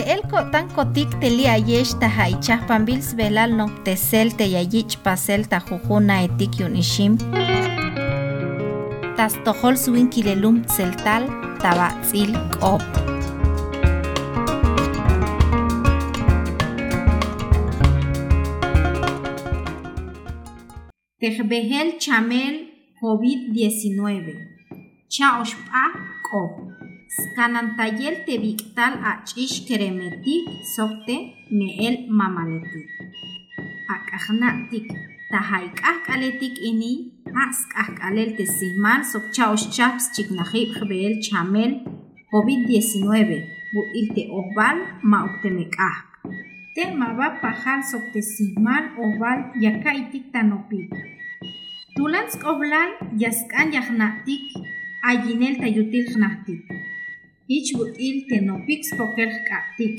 el kotan kotik teli ayesh ta haichah pambils velal no tesel te yayich pasel ta jujuna etik yun ishim. Tas tohol suin kilelum tseltal tabatzil kop. Tejbehel chamel COVID-19. Chaoshpa kop. Skanantayel tebiktal ach'ish keremetik sokte meel mamaletik. Ak'ajna'tik tahayk'aj k'aletik ini aqsk'aj k'alel tesihmal sok chaosh chaps chiknajib jbeel chamel COVID-19 bu'il te ojbal ma uktemek'aj. Te maba pajal sok tesihmal ojbal yakaitik tanopik. Tulan sk'oblal yask'an yajna'tik ayinel tayutil jnajtik. ichwik'il tenopik spokej k'aptik,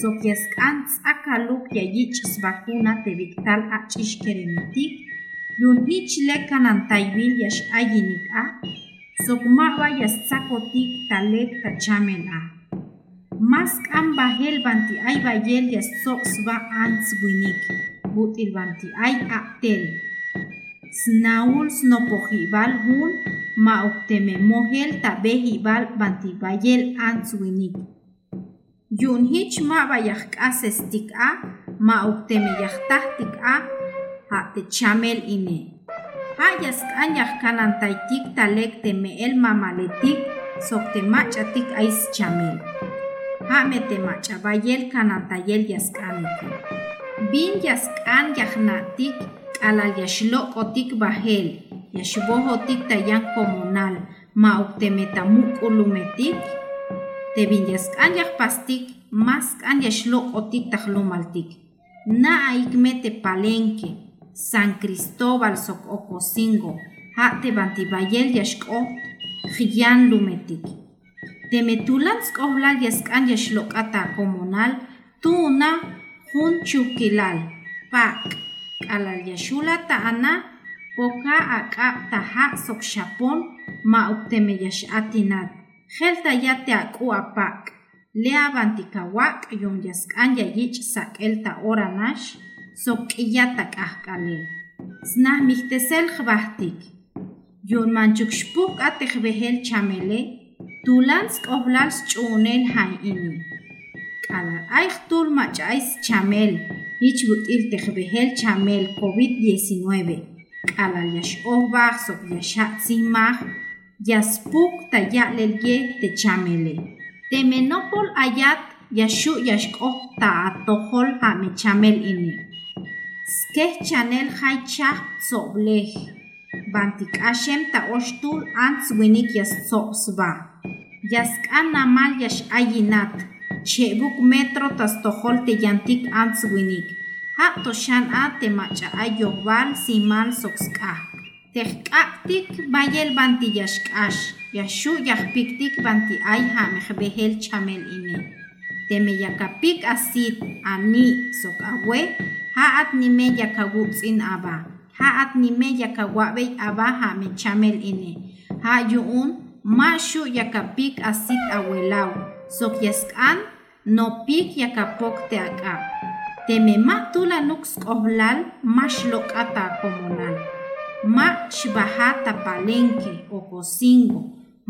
sokyasq'an tz'akaluk yayich svakuna teb'iktal ach'ix keremitik, yun ich lekanantaywil yax'ay yinik'aj, sokmawa yastzaqotik talek tachamelaj. Mas k'an bajel banti'ay bayel yastz'oqswa antz winik, but'il banti'ay aqtel. Snaul snopojibal jun, ma ukteme mohel tabehibal banti bayel answinik. Yun hich ma bayah asestik a ma ukteme yahtahtik a ha te chamel ine. Ha yaskan yahkanan taitik talek te meel mamaletik sok te machatik ais chamel. Ha me te macha bayel kanan tayel yaskanitik. Bin yaskan yahnatik alal yashloqotik bahel yashbojotik tayan comunal ma uktemetamuk ulumetik tebin yaskan yahpastik mas kan yashloqotik tajlumaltik na aikmete palenque San Cristóbal sok ocosingo ha te bantibayel yashko jiyan lumetik temetulan skobla yaskan yashloqata comunal tuna jun chukilal pak alal yashula ta'ana poca acá taha sokshapon ma obteme yash atinat. Gel tayate aku apak. Lea bantikawak yon yaskan yayich sak el ta oranash sok iyatak ahkale. Znah mihtesel jbahtik. Yon manchukshpuk atekbehel chamele, tulansk oblals chunel han ini. Kala aich tul machais chamel, ich gutil tekbehel chamel COVID-19. k'alalaxob'aj soqyaxa' Yaspuk yaspuq taya'lelye techamele temenopol ayat yaxu' yaxk'oj ta'atojol amechamel ini skej chanel jay chaj tzo'b'lej b'an tik'axem ta'ox tul antz winik yastzo'b'sb'a yask'an amal yaxay inat che'b'uuk metro tastojol tiyantik antz winik ja' toxan a te mach'a'ay yojb'al simal sok sk'aj tejk'a'ktik b'ayel banti yaxk'ax yaxu' yajpiktik banti ay ja'mej b'ejel chamel ini teme yakapik asit ani' sok awej ja'at nimej yakawutz'in ab'aj ja'at nimej yakawa'b'ey ab'aj ja'me chamel ini ja' yu'um ma' xu' yakapik asit awelaw sok yask'an nopik yakapok te ak'ab' teme ma' tul anuk sk'ojlal ma' xlok'ata comunal ma' xb'aja ta palenque ocosingo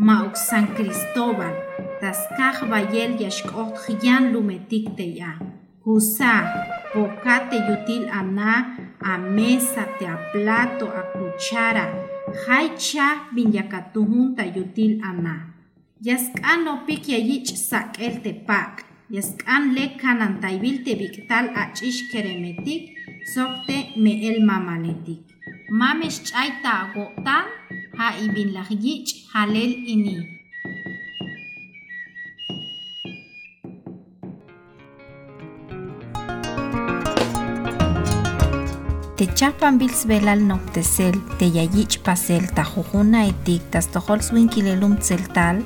ma' uk san cristóbal tas kaj b'ayel yaxk'oj jyan lumetik te ya. Jusa poka te yutil ana a mesa te a plato a cuchara jay chaj bin yakatujun ta yutil ana. Yask'an nopik yayich sak'el te pak yaskan le kanan taibil te biktal achish keremetik, sokte me el mamaletik. Mames chayta agotan, ha ibin lagyich halel ini. Te chapan bils belal noctesel, te yayich pasel, ta jujuna etik, tas tohol swinkilelum tseltal,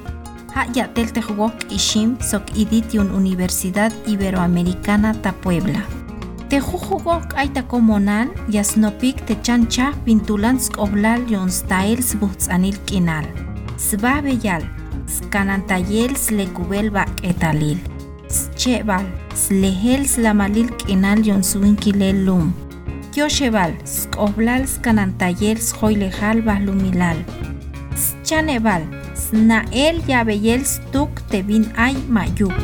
ha yatel te jugok ishim sok idit yun Universidad Iberoamericana ta Puebla. Te jujugok aita comunal yasnopik te chancha pintulan skoblal yon style sbutzanil kinal. Sba beyal, skanantayel slekubel bak etalil. chebal slehel slamalil k'inal yonsuin kilel lum kyoxebal sk'oblal skanantayel sjoylejal bajlumilal schanebal snael yabeyel stuk tebin ay mayuk